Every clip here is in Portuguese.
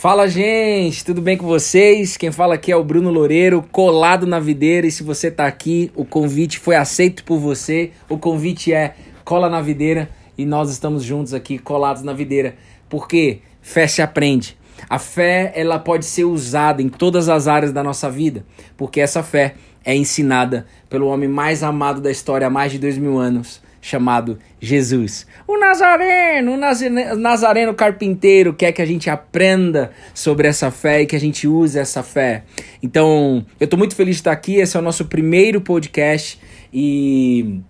Fala, gente, tudo bem com vocês? Quem fala aqui é o Bruno Loureiro, colado na videira. E se você tá aqui, o convite foi aceito por você. O convite é cola na videira e nós estamos juntos aqui, colados na videira. Porque fé se aprende. A fé, ela pode ser usada em todas as áreas da nossa vida, porque essa fé é ensinada pelo homem mais amado da história há mais de dois mil anos, chamado Jesus. O Nazareno, o Nazareno carpinteiro quer que a gente aprenda sobre essa fé e que a gente use essa fé. Então, eu estou muito feliz de estar aqui. Esse é o nosso primeiro podcast e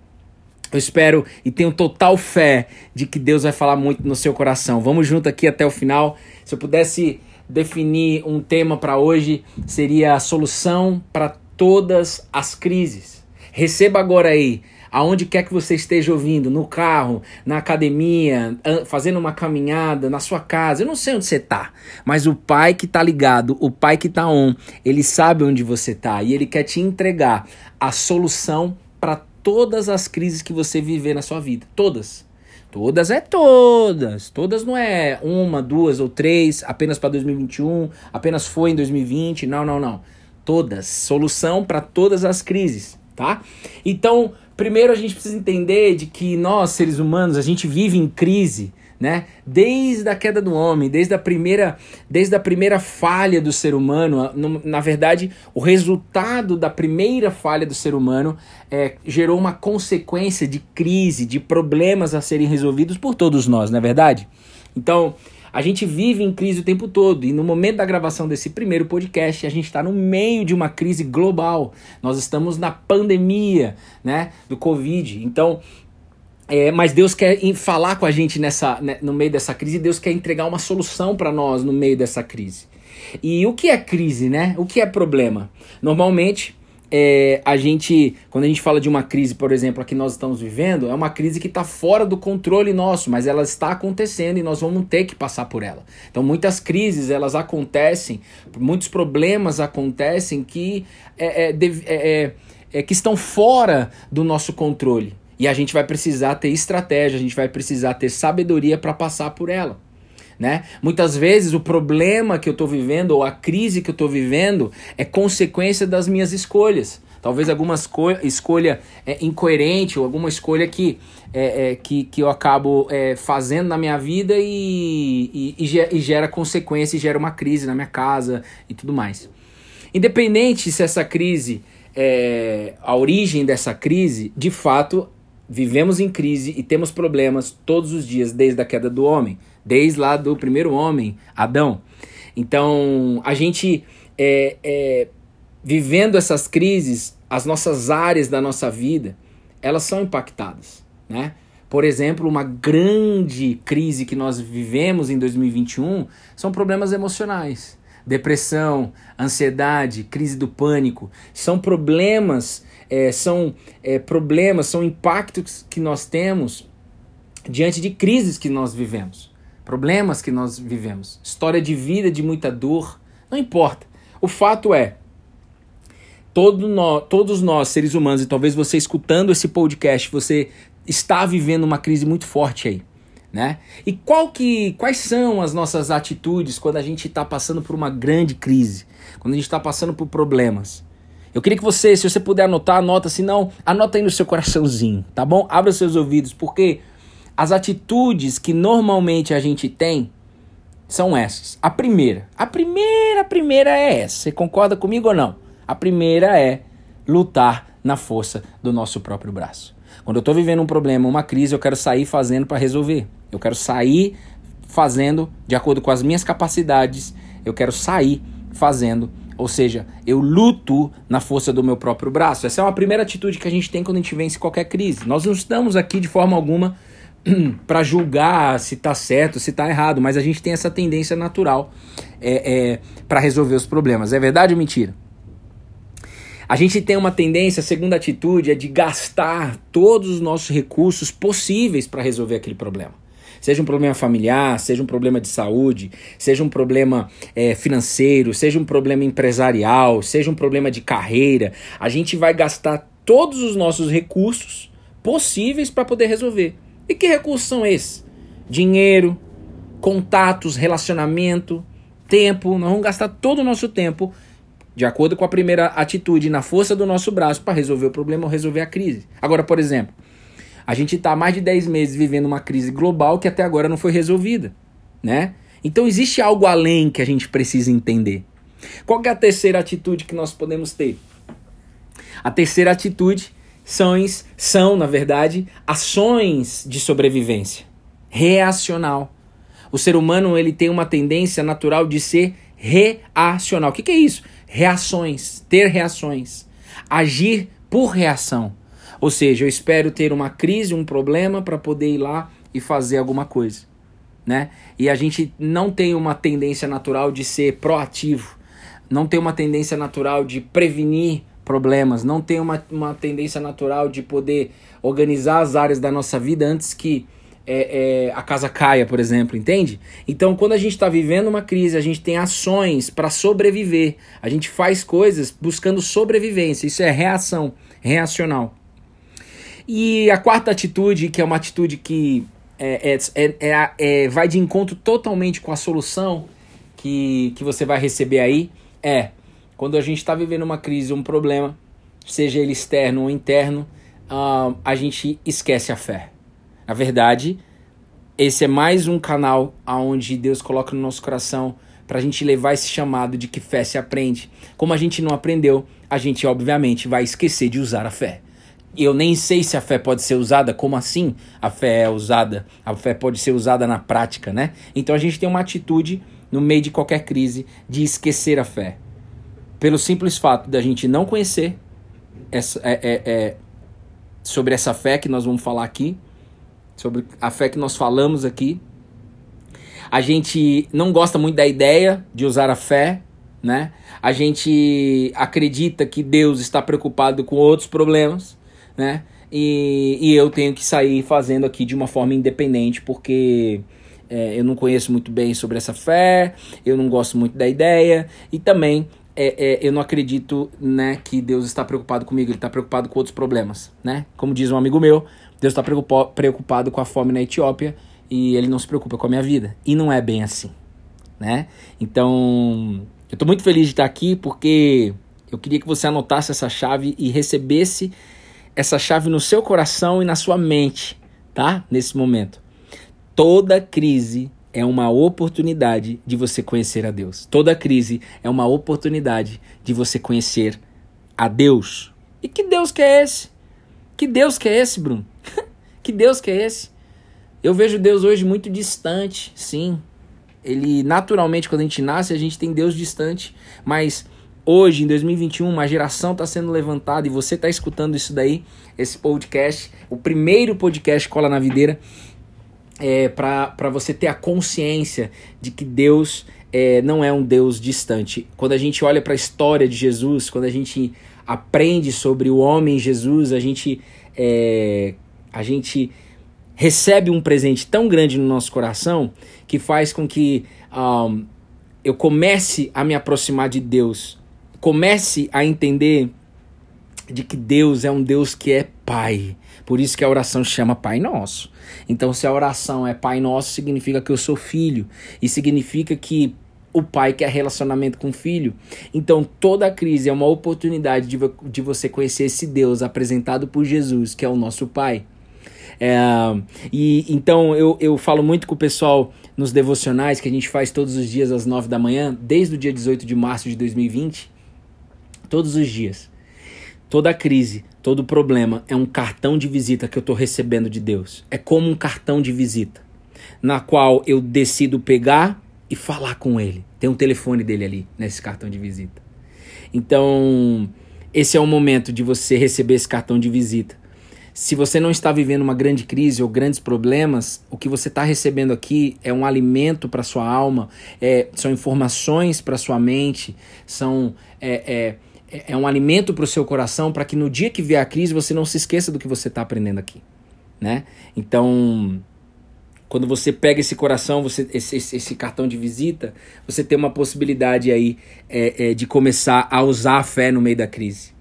eu espero e tenho total fé de que Deus vai falar muito no seu coração. Vamos junto aqui até o final. Se eu pudesse definir um tema para hoje, seria a solução para todas as crises. Receba agora aí aonde quer que você esteja ouvindo, no carro, na academia, fazendo uma caminhada, na sua casa, eu não sei onde você está, mas o pai que está ligado, o pai que está on, ele sabe onde você está e ele quer te entregar a solução para todas as crises que você viver na sua vida, todas. Todas é todas. Todas não é uma, duas ou três, apenas para 2021, apenas foi em 2020. Não, não, não. Todas. Solução para todas as crises, tá? Então, Primeiro a gente precisa entender de que nós, seres humanos, a gente vive em crise, né? Desde a queda do homem, desde a primeira, desde a primeira falha do ser humano, na verdade, o resultado da primeira falha do ser humano é, gerou uma consequência de crise, de problemas a serem resolvidos por todos nós, não é verdade? Então, a gente vive em crise o tempo todo e no momento da gravação desse primeiro podcast, a gente está no meio de uma crise global. Nós estamos na pandemia, né, do Covid. Então, é, mas Deus quer falar com a gente nessa, né, no meio dessa crise. Deus quer entregar uma solução para nós no meio dessa crise. E o que é crise, né? O que é problema? Normalmente é, a gente, quando a gente fala de uma crise, por exemplo, a que nós estamos vivendo, é uma crise que está fora do controle nosso, mas ela está acontecendo e nós vamos ter que passar por ela. Então, muitas crises elas acontecem, muitos problemas acontecem que, é, é, é, é, que estão fora do nosso controle. E a gente vai precisar ter estratégia, a gente vai precisar ter sabedoria para passar por ela né? Muitas vezes o problema que eu estou vivendo ou a crise que eu estou vivendo é consequência das minhas escolhas. Talvez alguma escolha é, incoerente ou alguma escolha que, é, é, que, que eu acabo é, fazendo na minha vida e, e, e gera consequência e gera uma crise na minha casa e tudo mais. Independente se essa crise, é, a origem dessa crise, de fato, vivemos em crise e temos problemas todos os dias desde a queda do homem desde lá do primeiro homem, Adão. Então, a gente é, é, vivendo essas crises, as nossas áreas da nossa vida, elas são impactadas, né? Por exemplo, uma grande crise que nós vivemos em 2021 são problemas emocionais. Depressão, ansiedade, crise do pânico, são problemas, é, são é, problemas, são impactos que nós temos diante de crises que nós vivemos problemas que nós vivemos, história de vida de muita dor, não importa. O fato é, todo nós, todos nós, seres humanos, e talvez você escutando esse podcast, você está vivendo uma crise muito forte aí. Né? E qual que, quais são as nossas atitudes quando a gente está passando por uma grande crise, quando a gente está passando por problemas? Eu queria que você, se você puder anotar, anota, se não, anota aí no seu coraçãozinho, tá bom? Abra seus ouvidos, porque as atitudes que normalmente a gente tem são essas. A primeira, a primeira, a primeira é essa. Você concorda comigo ou não? A primeira é lutar na força do nosso próprio braço. Quando eu estou vivendo um problema, uma crise, eu quero sair fazendo para resolver. Eu quero sair fazendo de acordo com as minhas capacidades. Eu quero sair fazendo, ou seja, eu luto na força do meu próprio braço. Essa é uma primeira atitude que a gente tem quando a gente vence qualquer crise. Nós não estamos aqui de forma alguma para julgar se tá certo, se tá errado, mas a gente tem essa tendência natural é, é para resolver os problemas. É verdade ou mentira? A gente tem uma tendência, a segunda atitude, é de gastar todos os nossos recursos possíveis para resolver aquele problema. Seja um problema familiar, seja um problema de saúde, seja um problema é, financeiro, seja um problema empresarial, seja um problema de carreira. A gente vai gastar todos os nossos recursos possíveis para poder resolver. E que recursos são esses? Dinheiro, contatos, relacionamento, tempo, nós vamos gastar todo o nosso tempo, de acordo com a primeira atitude, na força do nosso braço, para resolver o problema ou resolver a crise. Agora, por exemplo, a gente está há mais de 10 meses vivendo uma crise global que até agora não foi resolvida, né? Então existe algo além que a gente precisa entender. Qual é a terceira atitude que nós podemos ter? A terceira atitude são, são, na verdade, ações de sobrevivência. Reacional. O ser humano ele tem uma tendência natural de ser reacional. O que, que é isso? Reações, ter reações, agir por reação. Ou seja, eu espero ter uma crise, um problema para poder ir lá e fazer alguma coisa, né? E a gente não tem uma tendência natural de ser proativo, não tem uma tendência natural de prevenir problemas, não tem uma, uma tendência natural de poder organizar as áreas da nossa vida antes que é, é, a casa caia, por exemplo, entende? Então, quando a gente está vivendo uma crise, a gente tem ações para sobreviver, a gente faz coisas buscando sobrevivência, isso é reação, reacional. E a quarta atitude, que é uma atitude que é, é, é, é, vai de encontro totalmente com a solução que, que você vai receber aí, é quando a gente está vivendo uma crise, um problema, seja ele externo ou interno, uh, a gente esquece a fé. Na verdade, esse é mais um canal aonde Deus coloca no nosso coração para a gente levar esse chamado de que fé se aprende. Como a gente não aprendeu, a gente obviamente vai esquecer de usar a fé. Eu nem sei se a fé pode ser usada, como assim a fé é usada? A fé pode ser usada na prática, né? Então a gente tem uma atitude no meio de qualquer crise de esquecer a fé pelo simples fato da gente não conhecer essa, é, é, é, sobre essa fé que nós vamos falar aqui, sobre a fé que nós falamos aqui. A gente não gosta muito da ideia de usar a fé, né? A gente acredita que Deus está preocupado com outros problemas, né? E, e eu tenho que sair fazendo aqui de uma forma independente, porque é, eu não conheço muito bem sobre essa fé, eu não gosto muito da ideia, e também é, é, eu não acredito né, que Deus está preocupado comigo, Ele está preocupado com outros problemas. Né? Como diz um amigo meu, Deus está preocupado com a fome na Etiópia e Ele não se preocupa com a minha vida. E não é bem assim. Né? Então, eu estou muito feliz de estar aqui porque eu queria que você anotasse essa chave e recebesse essa chave no seu coração e na sua mente, tá? Nesse momento. Toda crise é uma oportunidade de você conhecer a Deus. Toda crise é uma oportunidade de você conhecer a Deus. E que Deus que é esse? Que Deus que é esse, Bruno? que Deus que é esse? Eu vejo Deus hoje muito distante, sim. Ele, naturalmente, quando a gente nasce, a gente tem Deus distante. Mas hoje, em 2021, uma geração está sendo levantada e você está escutando isso daí, esse podcast, o primeiro podcast Cola na Videira é, para você ter a consciência de que Deus é, não é um Deus distante. Quando a gente olha para a história de Jesus, quando a gente aprende sobre o homem Jesus, a gente, é, a gente recebe um presente tão grande no nosso coração que faz com que um, eu comece a me aproximar de Deus, comece a entender de que Deus é um Deus que é Pai. Por isso que a oração chama Pai Nosso. Então, se a oração é Pai Nosso, significa que eu sou filho. E significa que o pai quer relacionamento com o filho. Então, toda crise é uma oportunidade de, de você conhecer esse Deus apresentado por Jesus, que é o nosso pai. É, e então eu, eu falo muito com o pessoal nos devocionais que a gente faz todos os dias às 9 da manhã, desde o dia 18 de março de 2020, todos os dias. Toda crise, todo problema é um cartão de visita que eu estou recebendo de Deus. É como um cartão de visita, na qual eu decido pegar e falar com Ele. Tem um telefone dele ali nesse cartão de visita. Então, esse é o momento de você receber esse cartão de visita. Se você não está vivendo uma grande crise ou grandes problemas, o que você está recebendo aqui é um alimento para sua alma, é, são informações para sua mente, são é, é, é, é um alimento para o seu coração para que no dia que vier a crise você não se esqueça do que você está aprendendo aqui, né? Então, quando você pega esse coração, você esse, esse, esse cartão de visita, você tem uma possibilidade aí é, é, de começar a usar a fé no meio da crise.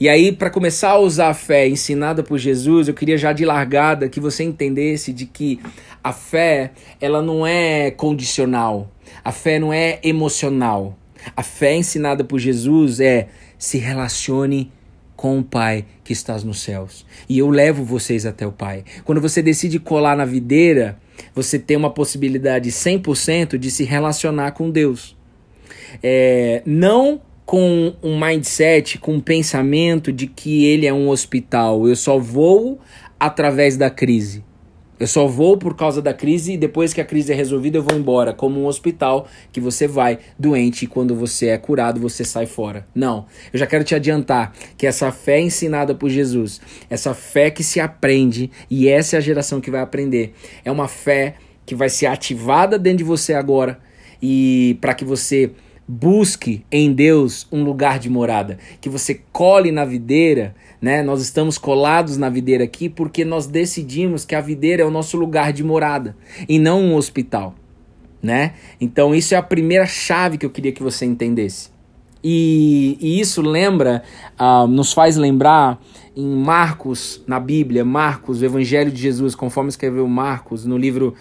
E aí, para começar a usar a fé ensinada por Jesus, eu queria já de largada que você entendesse de que a fé, ela não é condicional. A fé não é emocional. A fé ensinada por Jesus é se relacione com o Pai que estás nos céus. E eu levo vocês até o Pai. Quando você decide colar na videira, você tem uma possibilidade 100% de se relacionar com Deus. É, não com um mindset, com um pensamento de que ele é um hospital. Eu só vou através da crise. Eu só vou por causa da crise e depois que a crise é resolvida eu vou embora, como um hospital que você vai doente e quando você é curado você sai fora. Não, eu já quero te adiantar que essa fé ensinada por Jesus, essa fé que se aprende e essa é a geração que vai aprender, é uma fé que vai ser ativada dentro de você agora e para que você busque em Deus um lugar de morada, que você cole na videira né? Nós estamos colados na videira aqui porque nós decidimos que a videira é o nosso lugar de morada e não um hospital, né? Então isso é a primeira chave que eu queria que você entendesse. E, e isso lembra, uh, nos faz lembrar em Marcos, na Bíblia, Marcos, o Evangelho de Jesus, conforme escreveu Marcos, no livro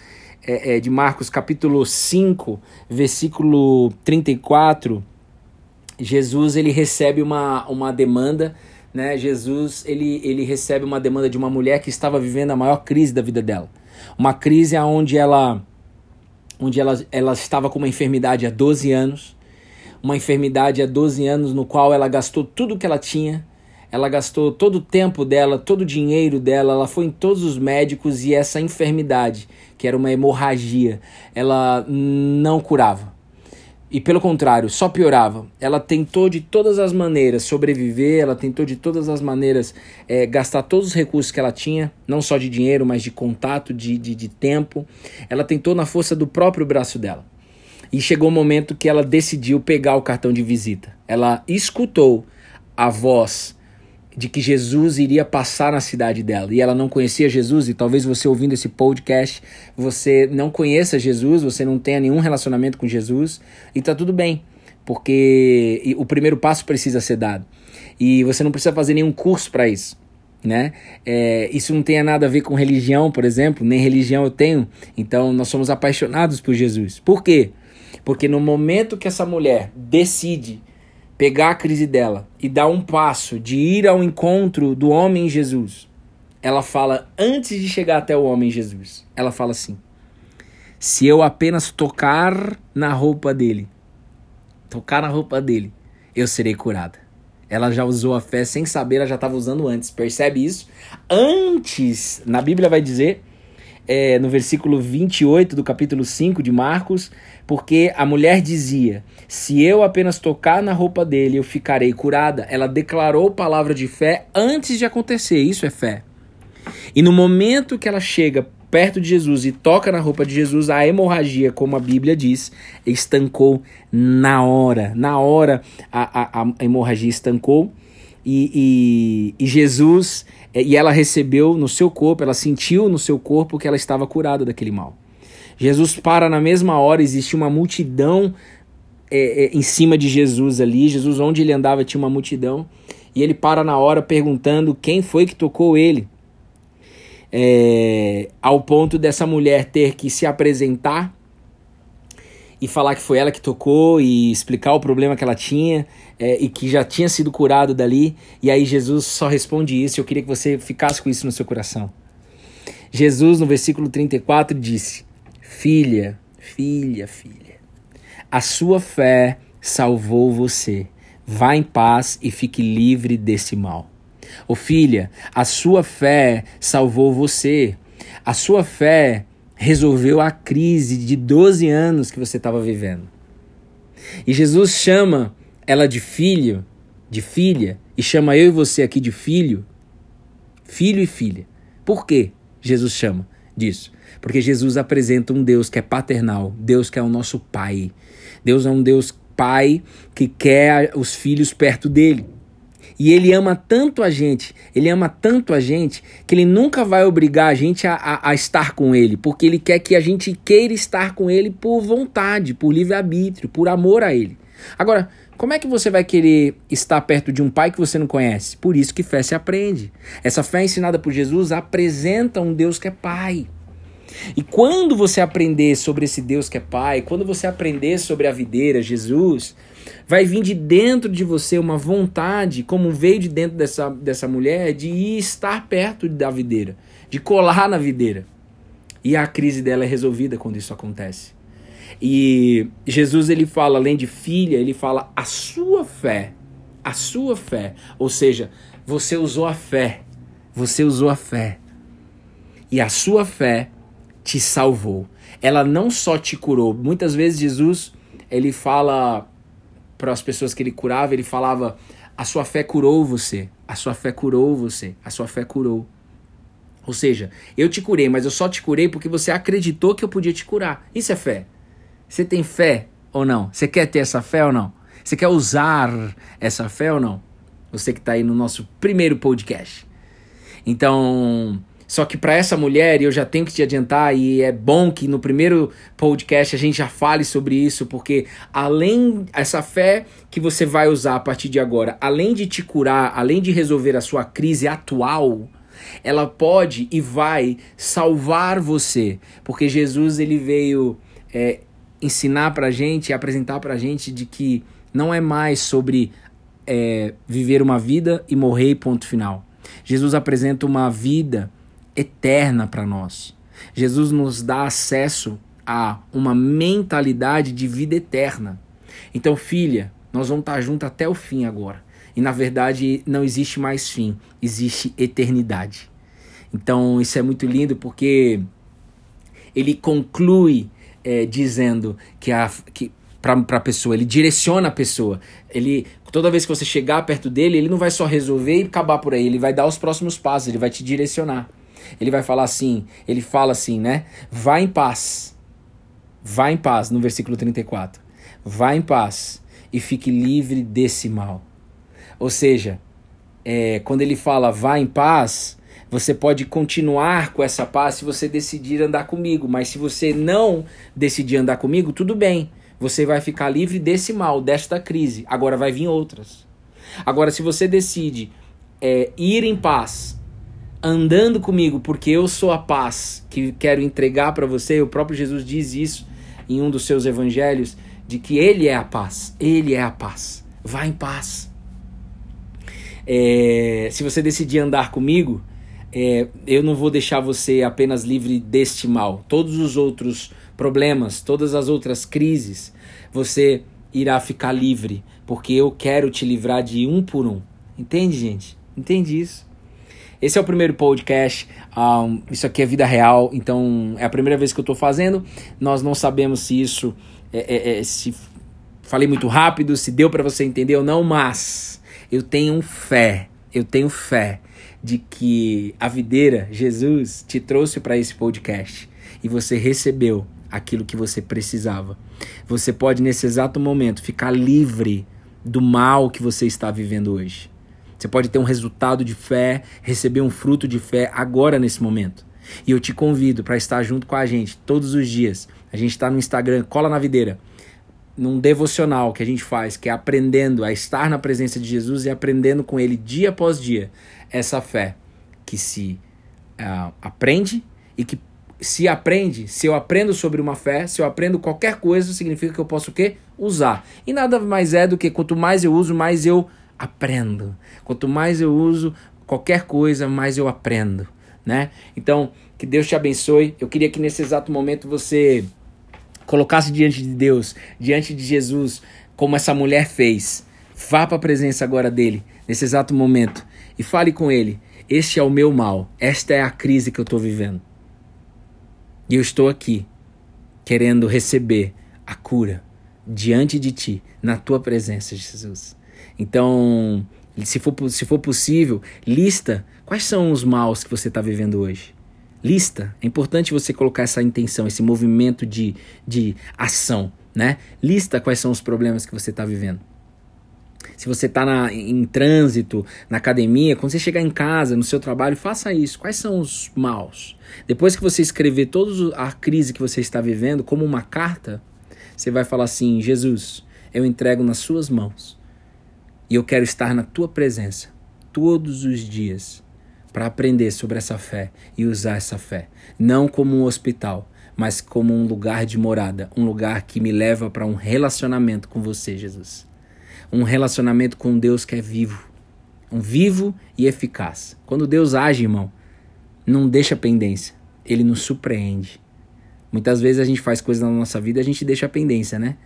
é, é, de Marcos, capítulo 5, versículo 34, Jesus ele recebe uma, uma demanda né, Jesus ele, ele recebe uma demanda de uma mulher que estava vivendo a maior crise da vida dela. Uma crise onde ela onde ela, ela estava com uma enfermidade há 12 anos, uma enfermidade há 12 anos no qual ela gastou tudo que ela tinha, ela gastou todo o tempo dela, todo o dinheiro dela, ela foi em todos os médicos e essa enfermidade, que era uma hemorragia, ela não curava. E pelo contrário, só piorava. Ela tentou de todas as maneiras sobreviver, ela tentou de todas as maneiras é, gastar todos os recursos que ela tinha, não só de dinheiro, mas de contato, de, de, de tempo. Ela tentou na força do próprio braço dela. E chegou o um momento que ela decidiu pegar o cartão de visita. Ela escutou a voz de que Jesus iria passar na cidade dela. E ela não conhecia Jesus, e talvez você ouvindo esse podcast, você não conheça Jesus, você não tenha nenhum relacionamento com Jesus, e tá tudo bem, porque o primeiro passo precisa ser dado. E você não precisa fazer nenhum curso para isso. Né? É, isso não tem nada a ver com religião, por exemplo, nem religião eu tenho, então nós somos apaixonados por Jesus. Por quê? Porque no momento que essa mulher decide pegar a crise dela e dar um passo de ir ao encontro do homem Jesus, ela fala antes de chegar até o homem Jesus, ela fala assim: se eu apenas tocar na roupa dele, tocar na roupa dele, eu serei curada. Ela já usou a fé sem saber, ela já estava usando antes. Percebe isso? Antes, na Bíblia vai dizer é, no versículo 28 do capítulo 5 de Marcos, porque a mulher dizia: Se eu apenas tocar na roupa dele, eu ficarei curada. Ela declarou palavra de fé antes de acontecer. Isso é fé. E no momento que ela chega perto de Jesus e toca na roupa de Jesus, a hemorragia, como a Bíblia diz, estancou na hora. Na hora a, a, a hemorragia estancou e, e, e Jesus é, e ela recebeu no seu corpo, ela sentiu no seu corpo que ela estava curada daquele mal. Jesus para na mesma hora, existe uma multidão é, é, em cima de Jesus ali. Jesus, onde ele andava, tinha uma multidão. E ele para na hora perguntando quem foi que tocou ele. É, ao ponto dessa mulher ter que se apresentar e falar que foi ela que tocou e explicar o problema que ela tinha é, e que já tinha sido curado dali. E aí Jesus só responde isso. Eu queria que você ficasse com isso no seu coração. Jesus, no versículo 34, disse: Filha, filha, filha, a sua fé salvou você. Vá em paz e fique livre desse mal. Ô filha, a sua fé salvou você. A sua fé resolveu a crise de 12 anos que você estava vivendo. E Jesus chama ela de filho, de filha, e chama eu e você aqui de filho, filho e filha. Por que Jesus chama disso? Porque Jesus apresenta um Deus que é paternal, Deus que é o nosso pai. Deus é um Deus pai que quer os filhos perto dele. E ele ama tanto a gente, ele ama tanto a gente, que ele nunca vai obrigar a gente a, a, a estar com ele, porque ele quer que a gente queira estar com ele por vontade, por livre-arbítrio, por amor a ele. Agora, como é que você vai querer estar perto de um pai que você não conhece? Por isso que fé se aprende. Essa fé ensinada por Jesus apresenta um Deus que é pai. E quando você aprender sobre esse Deus que é Pai, quando você aprender sobre a videira, Jesus, vai vir de dentro de você uma vontade, como veio de dentro dessa, dessa mulher, de ir estar perto da videira, de colar na videira. E a crise dela é resolvida quando isso acontece. E Jesus ele fala, além de filha, ele fala a sua fé. A sua fé. Ou seja, você usou a fé. Você usou a fé. E a sua fé te salvou. Ela não só te curou. Muitas vezes Jesus ele fala para as pessoas que ele curava, ele falava: a sua fé curou você, a sua fé curou você, a sua fé curou. Ou seja, eu te curei, mas eu só te curei porque você acreditou que eu podia te curar. Isso é fé. Você tem fé ou não? Você quer ter essa fé ou não? Você quer usar essa fé ou não? Você que está aí no nosso primeiro podcast. Então, só que para essa mulher, eu já tenho que te adiantar, e é bom que no primeiro podcast a gente já fale sobre isso, porque além essa fé que você vai usar a partir de agora, além de te curar, além de resolver a sua crise atual, ela pode e vai salvar você, porque Jesus ele veio é, ensinar pra gente, apresentar pra gente de que não é mais sobre é, viver uma vida e morrer ponto final. Jesus apresenta uma vida eterna para nós. Jesus nos dá acesso a uma mentalidade de vida eterna. Então, filha, nós vamos estar juntos até o fim agora. E na verdade não existe mais fim, existe eternidade. Então, isso é muito lindo porque ele conclui é, dizendo que a que para a pessoa, ele direciona a pessoa. Ele toda vez que você chegar perto dele, ele não vai só resolver e acabar por aí, ele vai dar os próximos passos, ele vai te direcionar. Ele vai falar assim, ele fala assim, né? Vá em paz. Vá em paz, no versículo 34. Vá em paz e fique livre desse mal. Ou seja, é, quando ele fala vá em paz, você pode continuar com essa paz se você decidir andar comigo, mas se você não decidir andar comigo, tudo bem. Você vai ficar livre desse mal, desta crise. Agora vai vir outras. Agora, se você decide é, ir em paz andando comigo, porque eu sou a paz que quero entregar para você. O próprio Jesus diz isso em um dos seus evangelhos, de que Ele é a paz. Ele é a paz. Vá em paz. É, se você decidir andar comigo, é, eu não vou deixar você apenas livre deste mal. Todos os outros problemas, todas as outras crises, você irá ficar livre, porque eu quero te livrar de um por um. Entende, gente? Entende isso? Esse é o primeiro podcast. Um, isso aqui é vida real, então é a primeira vez que eu estou fazendo. Nós não sabemos se isso é, é, é, se falei muito rápido, se deu para você entender ou não, mas eu tenho fé, eu tenho fé de que a videira, Jesus, te trouxe para esse podcast e você recebeu aquilo que você precisava. Você pode, nesse exato momento, ficar livre do mal que você está vivendo hoje. Você pode ter um resultado de fé, receber um fruto de fé agora nesse momento. E eu te convido para estar junto com a gente todos os dias. A gente está no Instagram, cola na videira, num devocional que a gente faz, que é aprendendo a estar na presença de Jesus e aprendendo com Ele dia após dia essa fé que se uh, aprende e que se aprende, se eu aprendo sobre uma fé, se eu aprendo qualquer coisa, significa que eu posso o quê? Usar. E nada mais é do que quanto mais eu uso, mais eu aprendo. Quanto mais eu uso qualquer coisa, mais eu aprendo, né? Então, que Deus te abençoe. Eu queria que nesse exato momento você colocasse diante de Deus, diante de Jesus, como essa mulher fez. Vá para a presença agora dele, nesse exato momento, e fale com ele: Este é o meu mal, esta é a crise que eu estou vivendo. E eu estou aqui, querendo receber a cura diante de ti, na tua presença, Jesus. Então, se for, se for possível, lista quais são os maus que você está vivendo hoje. Lista. É importante você colocar essa intenção, esse movimento de, de ação, né? Lista quais são os problemas que você está vivendo. Se você está em trânsito, na academia, quando você chegar em casa, no seu trabalho, faça isso. Quais são os maus? Depois que você escrever toda a crise que você está vivendo como uma carta, você vai falar assim: Jesus, eu entrego nas suas mãos e eu quero estar na tua presença todos os dias, para aprender sobre essa fé e usar essa fé, não como um hospital, mas como um lugar de morada, um lugar que me leva para um relacionamento com você, Jesus. Um relacionamento com Deus que é vivo, um vivo e eficaz. Quando Deus age, irmão, não deixa pendência, ele nos surpreende. Muitas vezes a gente faz coisas na nossa vida e a gente deixa a pendência, né?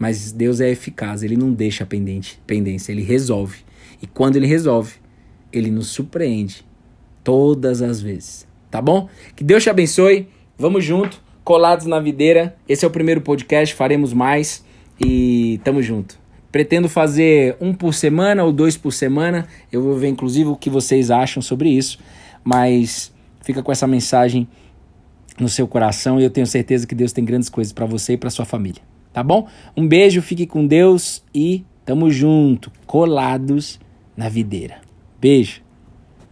Mas Deus é eficaz, ele não deixa pendente, pendência, ele resolve. E quando ele resolve, ele nos surpreende todas as vezes. Tá bom? Que Deus te abençoe. Vamos junto, colados na videira. Esse é o primeiro podcast, faremos mais e tamo junto. Pretendo fazer um por semana ou dois por semana. Eu vou ver, inclusive, o que vocês acham sobre isso. Mas fica com essa mensagem no seu coração e eu tenho certeza que Deus tem grandes coisas para você e para sua família. Tá bom? Um beijo, fique com Deus e tamo junto, colados na videira. Beijo.